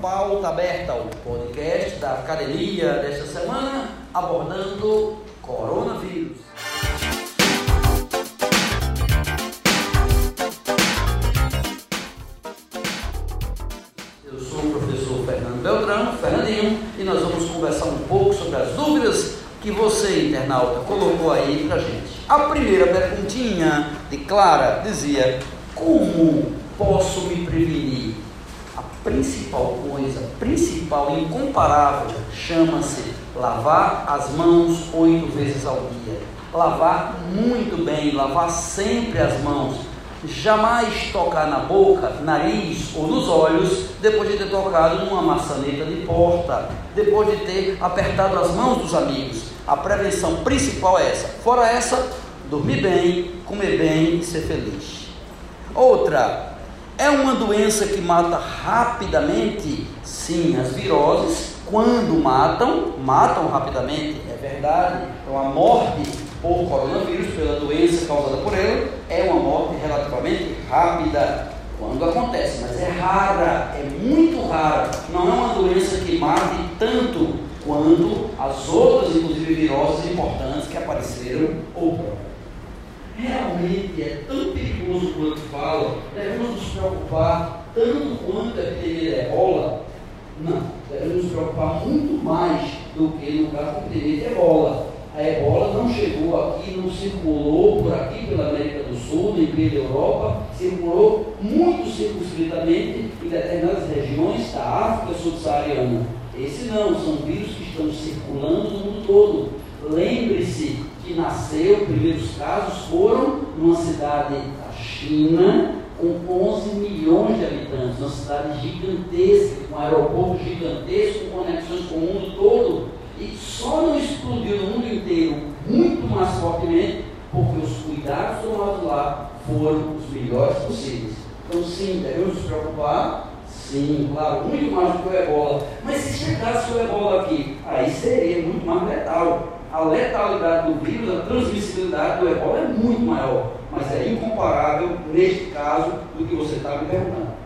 Pauta Aberta, o podcast da academia desta semana, abordando coronavírus. Eu sou o professor Fernando Beltrão, Fernandinho, e nós vamos conversar um pouco sobre as dúvidas que você, internauta, colocou aí pra gente. A primeira perguntinha de Clara dizia: Como posso me prevenir? Principal coisa, principal e incomparável, chama-se lavar as mãos oito vezes ao dia. Lavar muito bem, lavar sempre as mãos. Jamais tocar na boca, nariz ou nos olhos depois de ter tocado numa maçaneta de porta, depois de ter apertado as mãos dos amigos. A prevenção principal é essa. Fora essa, dormir bem, comer bem e ser feliz. Outra, é uma doença que mata rapidamente? Sim, as viroses, quando matam, matam rapidamente, é verdade. Então a morte por coronavírus, pela doença causada por ele, é uma morte relativamente rápida quando acontece, mas é rara, é muito rara. Não é uma doença que mate tanto quanto as outras, inclusive viroses importantes que apareceram ou realmente é tão perigoso quanto fala, devemos nos preocupar tanto quanto a epidemia de ebola? Não, devemos nos preocupar muito mais do que no caso da epidemia de ebola. A ebola não chegou aqui, não circulou por aqui pela América do Sul, nem pela Europa, circulou muito circunscritamente em determinadas regiões da África subsaariana. Esse não, são vírus que estão circulando no mundo todo. Lembre-se nasceu, primeiros casos foram numa cidade da China, com 11 milhões de habitantes, uma cidade gigantesca, com um aeroporto gigantesco, com conexões com o mundo todo, e só não explodiu no mundo inteiro muito mais fortemente porque os cuidados tomados lá foram os melhores possíveis. Então, sim, devemos nos preocupar, sim, claro, muito mais do que o ebola. Mas se chegasse o ebola aqui, aí seria muito mais letal a letalidade do vírus, a transmissibilidade do ebola é muito maior, mas é incomparável neste caso do que você está me perguntando.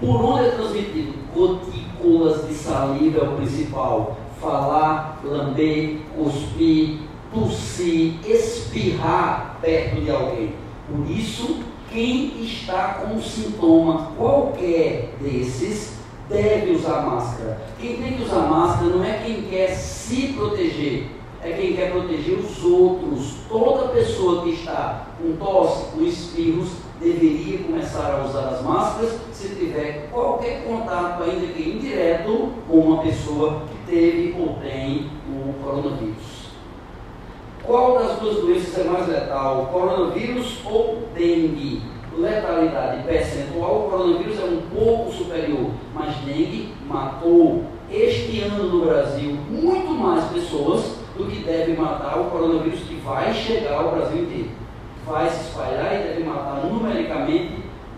Por onde é transmitido? Gotículas de saliva é o principal. Falar, lamber, cuspir, tossir, espirrar perto de alguém. Por isso, quem está com sintoma qualquer desses deve usar máscara. Quem tem que usar máscara não é quem quer se proteger, é quem quer proteger os outros. Toda pessoa que está com tosse, com espirros, deveria começar a usar as máscaras se tiver qualquer contato, ainda que indireto, com uma pessoa que teve ou tem o coronavírus. Qual das duas doenças é mais letal, coronavírus ou dengue? Letalidade percentual, o coronavírus é um pouco superior, mas dengue matou este ano no Brasil muito mais pessoas do que deve matar o coronavírus que vai chegar ao Brasil inteiro. Vai se espalhar e deve matar numericamente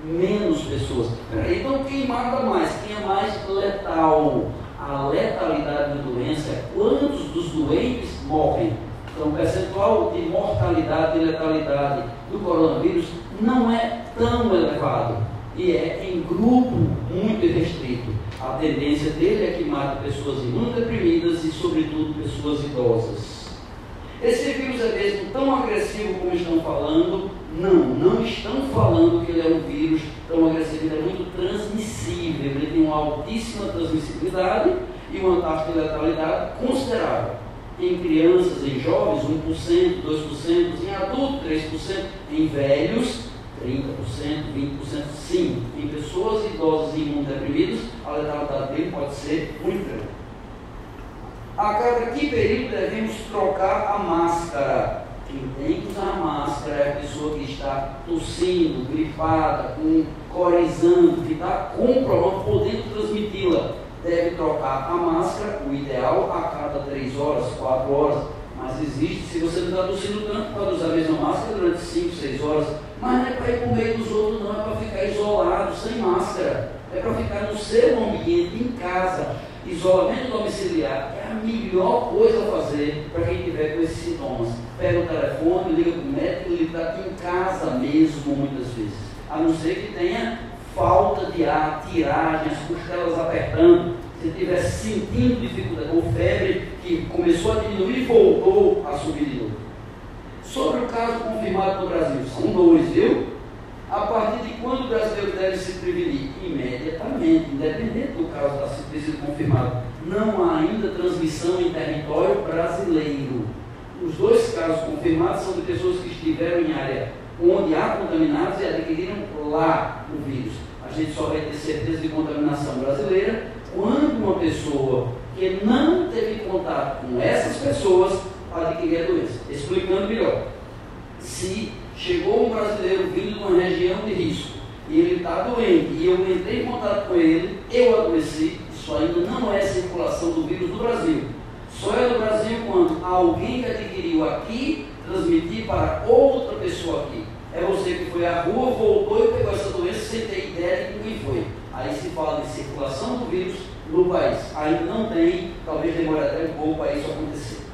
menos pessoas. Então, quem mata mais? Quem é mais letal? A letalidade da doença é quantos dos doentes morrem. Então, o percentual de mortalidade e letalidade do coronavírus não é tão elevado e é em grupo muito restrito. A tendência dele é que mata pessoas imunodeprimidas e, sobretudo, pessoas idosas. Esse vírus é mesmo tão agressivo como estão falando? Não, não estão falando que ele é um vírus tão agressivo, ele é muito transmissível, ele tem uma altíssima transmissibilidade e uma taxa de letalidade considerável. Em crianças, em jovens, 1%, 2%, em adultos, 3%, em velhos, 30%, 20%, sim. Em pessoas idosas e imunodeprimidas, a letalidade dele pode ser muito grande. A cada que período devemos trocar a máscara? Quem tem que usar máscara é a pessoa que está tossindo, gripada, com corizando, que está com problema, podendo transmiti-la. Deve trocar a máscara, o ideal, a cada 3 horas, 4 horas. Mas existe, se você não está tossindo tanto, pode usar a mesma máscara durante 5, 6 horas mas não é para ir para o meio dos outros, não, é para ficar isolado, sem máscara. É para ficar no seu ambiente, em casa. Isolamento domiciliar é melhor coisa a fazer para quem tiver com esses sintomas. Pega o telefone, liga para o médico, ele está aqui em casa mesmo, muitas vezes. A não ser que tenha falta de ar, tiragem, as costelas apertando, se estiver sentindo dificuldade ou febre que começou a diminuir e voltou a subir de novo. Sobre o caso confirmado no Brasil, são dois, viu? A partir de quando o brasileiro deve se prevenir? Imediatamente, independente do caso da sido confirmado. Não há ainda transmissão em território brasileiro. Os dois casos confirmados são de pessoas que estiveram em área onde há contaminados e adquiriram lá o vírus. A gente só vai ter certeza de contaminação brasileira quando uma pessoa que não teve contato com essas pessoas adquirir a doença. Explicando melhor. Se chegou um brasileiro vindo de uma região de risco e ele está doente e eu entrei em contato com ele, eu adoeci, isso ainda não é circulação do vírus no Brasil. Só é no Brasil quando alguém que adquiriu aqui transmitir para outra pessoa aqui. É você que foi à rua, voltou e pegou essa doença sem ter ideia de quem foi. Aí se fala de circulação do vírus no país. Ainda não tem, talvez demore até um pouco para isso acontecer.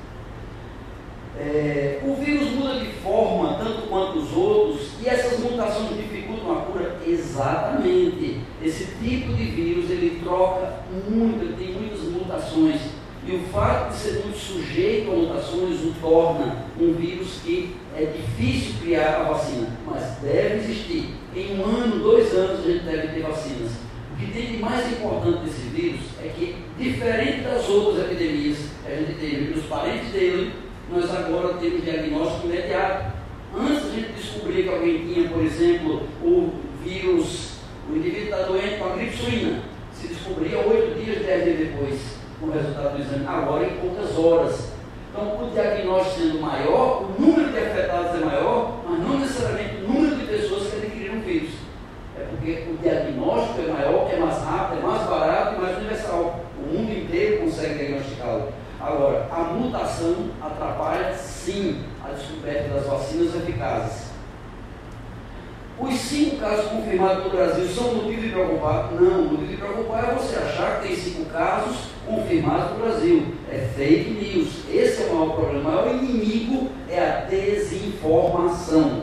É, o vírus muda de forma tanto quanto os outros e essas mutações dificultam a cura exatamente. Esse tipo de vírus ele troca muito, ele tem muitas mutações e o fato de ser muito sujeito a mutações o torna um vírus que é difícil criar a vacina, mas deve existir. Em um ano, dois anos a gente deve ter vacinas. O que tem de mais importante desse vírus é que, diferente das outras epidemias a gente teve nos parentes dele, nós agora temos diagnóstico imediato. Antes a gente descobrir que alguém tinha, por exemplo, o vírus, o indivíduo está doente com a gripe suína, se descobria oito dias, dez dias depois, com o resultado do exame. Agora, em poucas horas. Então, o diagnóstico sendo maior, o número de afetados é maior, mas não necessariamente o número de pessoas que adquiriram o vírus. É porque o diagnóstico é maior, é mais rápido, é mais barato e mais universal. O mundo inteiro consegue diagnosticá-lo. Agora, a mutação atrapalha sim a descoberta das vacinas eficazes. Os cinco casos confirmados no Brasil são Não, motivo de preocupar é você achar que tem cinco casos confirmados no Brasil. É fake news. Esse é o maior problema. O maior inimigo é a desinformação.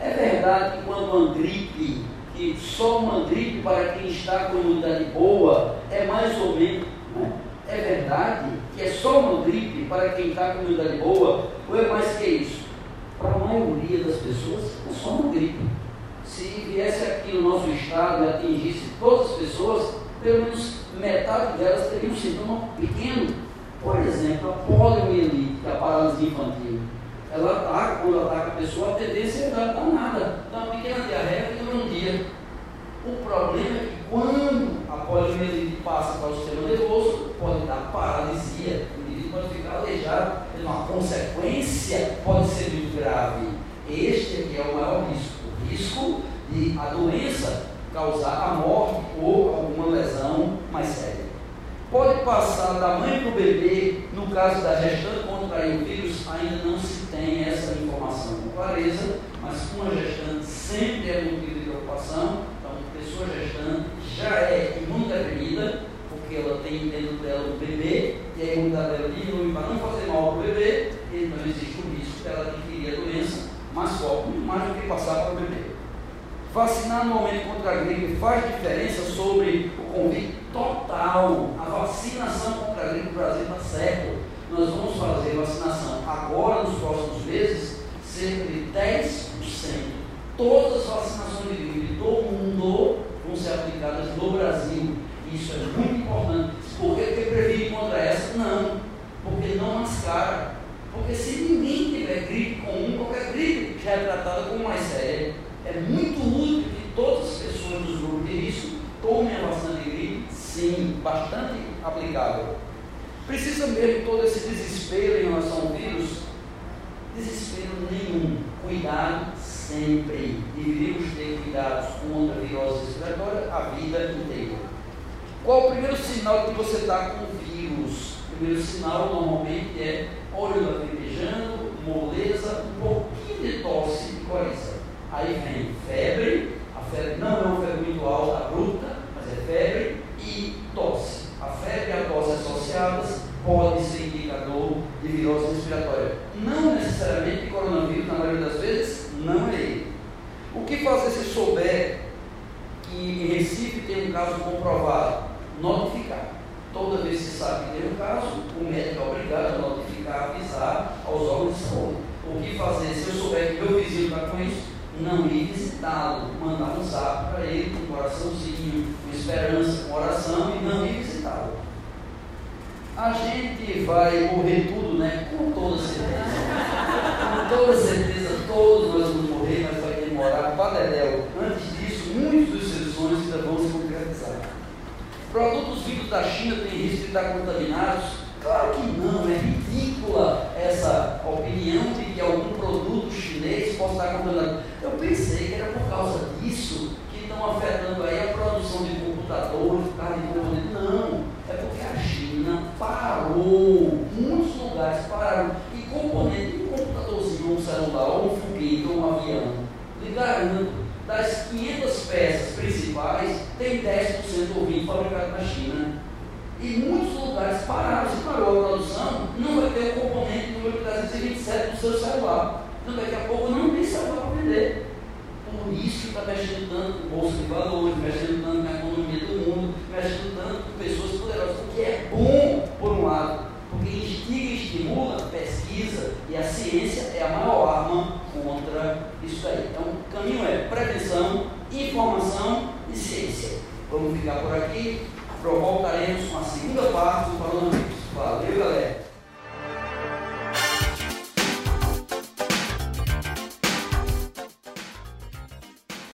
É verdade que quando uma gripe, que só uma gripe para quem está com imunidade boa, é mais ou menos. Né? É verdade que é só uma gripe para quem está com imunidade boa, ou é mais que isso? Para a maioria das pessoas, é só uma gripe. Se viesse aqui no nosso estado e atingisse todas as pessoas, pelo menos metade delas teria um sintoma pequeno. Por exemplo, a poliomielite, que é a paralisia infantil. Ela ataca, quando ataca a pessoa, a tendência é dar nada. Dá uma pequena diarreia e um dia. O problema é que quando a poliomielite passa para o sistema nervoso, pode dar paralisia, o indivíduo pode ficar aleijado, uma consequência pode ser muito grave. Este aqui é o maior risco, o risco de a doença causar a morte ou alguma lesão mais séria. Pode passar da mãe para o bebê, no caso da gestante contrair o vírus, ainda não se tem essa informação com clareza, mas uma gestante sempre é motivo de preocupação, pessoa gestante já é imunodeprimida, porque ela tem dentro dela o bebê, e a imunidade dela diminui para não fazer mal para o bebê, então existe o risco dela adquirir a doença mais forte, muito mais do que passar para o bebê. Vacinar anualmente contra a gripe faz diferença sobre o convite total. A vacinação contra a gripe no Brasil está certo. Nós vamos fazer vacinação agora, nos próximos meses, cerca de 10%. Todas as vacinações de gripe de todo mundo vão ser aplicadas no Brasil. Isso é muito importante. Por que previne contra essa? Não. Porque não mascara. Porque se ninguém tiver gripe comum, qualquer gripe já é tratada como mais séria. É muito útil que todas as pessoas dos grupos de risco tomem a vacina de gripe, sim, bastante aplicável. Precisa mesmo todo esse desespero em relação ao vírus? Desespero nenhum. Cuidado sempre. Deveríamos ter cuidados contra a virose respiratória a vida inteira. Qual o primeiro sinal que você está com vírus? O primeiro sinal normalmente é olho lacrimejando, moleza, um pouquinho de tosse e coração. Aí vem febre, a febre não é uma febre muito alta, bruta, mas é febre e tosse. A febre e a tosse associadas podem ser indicador de virose respiratória. Não necessariamente coronavírus, na maioria das vezes, não é ele. O que fazer se souber que em Recife tem um caso comprovado? Notificar. Toda vez que se sabe que tem um caso, o médico é obrigado a notificar fazer se eu souber que meu vizinho está com isso? Não ir visitá-lo, mandar um zap para ele com um coraçãozinho, com esperança, com oração e não ir visitá-lo. A gente vai morrer tudo, né? Com toda certeza. Com toda certeza, todos nós vamos morrer, mas vai demorar Padedel. Antes disso, muitos dos seus sonhos ainda vão se concretizar. Produtos vindos da China têm risco de estar contaminados Claro que não, é ridícula essa opinião de que algum produto chinês possa estar contaminado. Eu pensei que era por causa disso que estão afetando aí a produção de computadores, carne de componente. Não, é porque a China parou, muitos lugares pararam, e componente de um computadorzinho, um celular, ou um foguete, ou um avião, lhe garanto, 500 peças principais, tem 10% ouvido fabricado na China. E muitos lugares pararam, se parou a produção, não vai ter o componente número 327 do seu celular. Então daqui a pouco não tem celular para vender. Por isso está mexendo tanto com bolsa de valores, mexendo tanto na economia do mundo, mexendo tanto com pessoas poderosas, o que é bom por um lado, porque instiga e estimula a pesquisa e a ciência é a maior arma contra isso aí. Então o caminho é prevenção, informação e ciência. Vamos ficar por aqui voltaremos com a segunda parte do Falando Valeu, galera!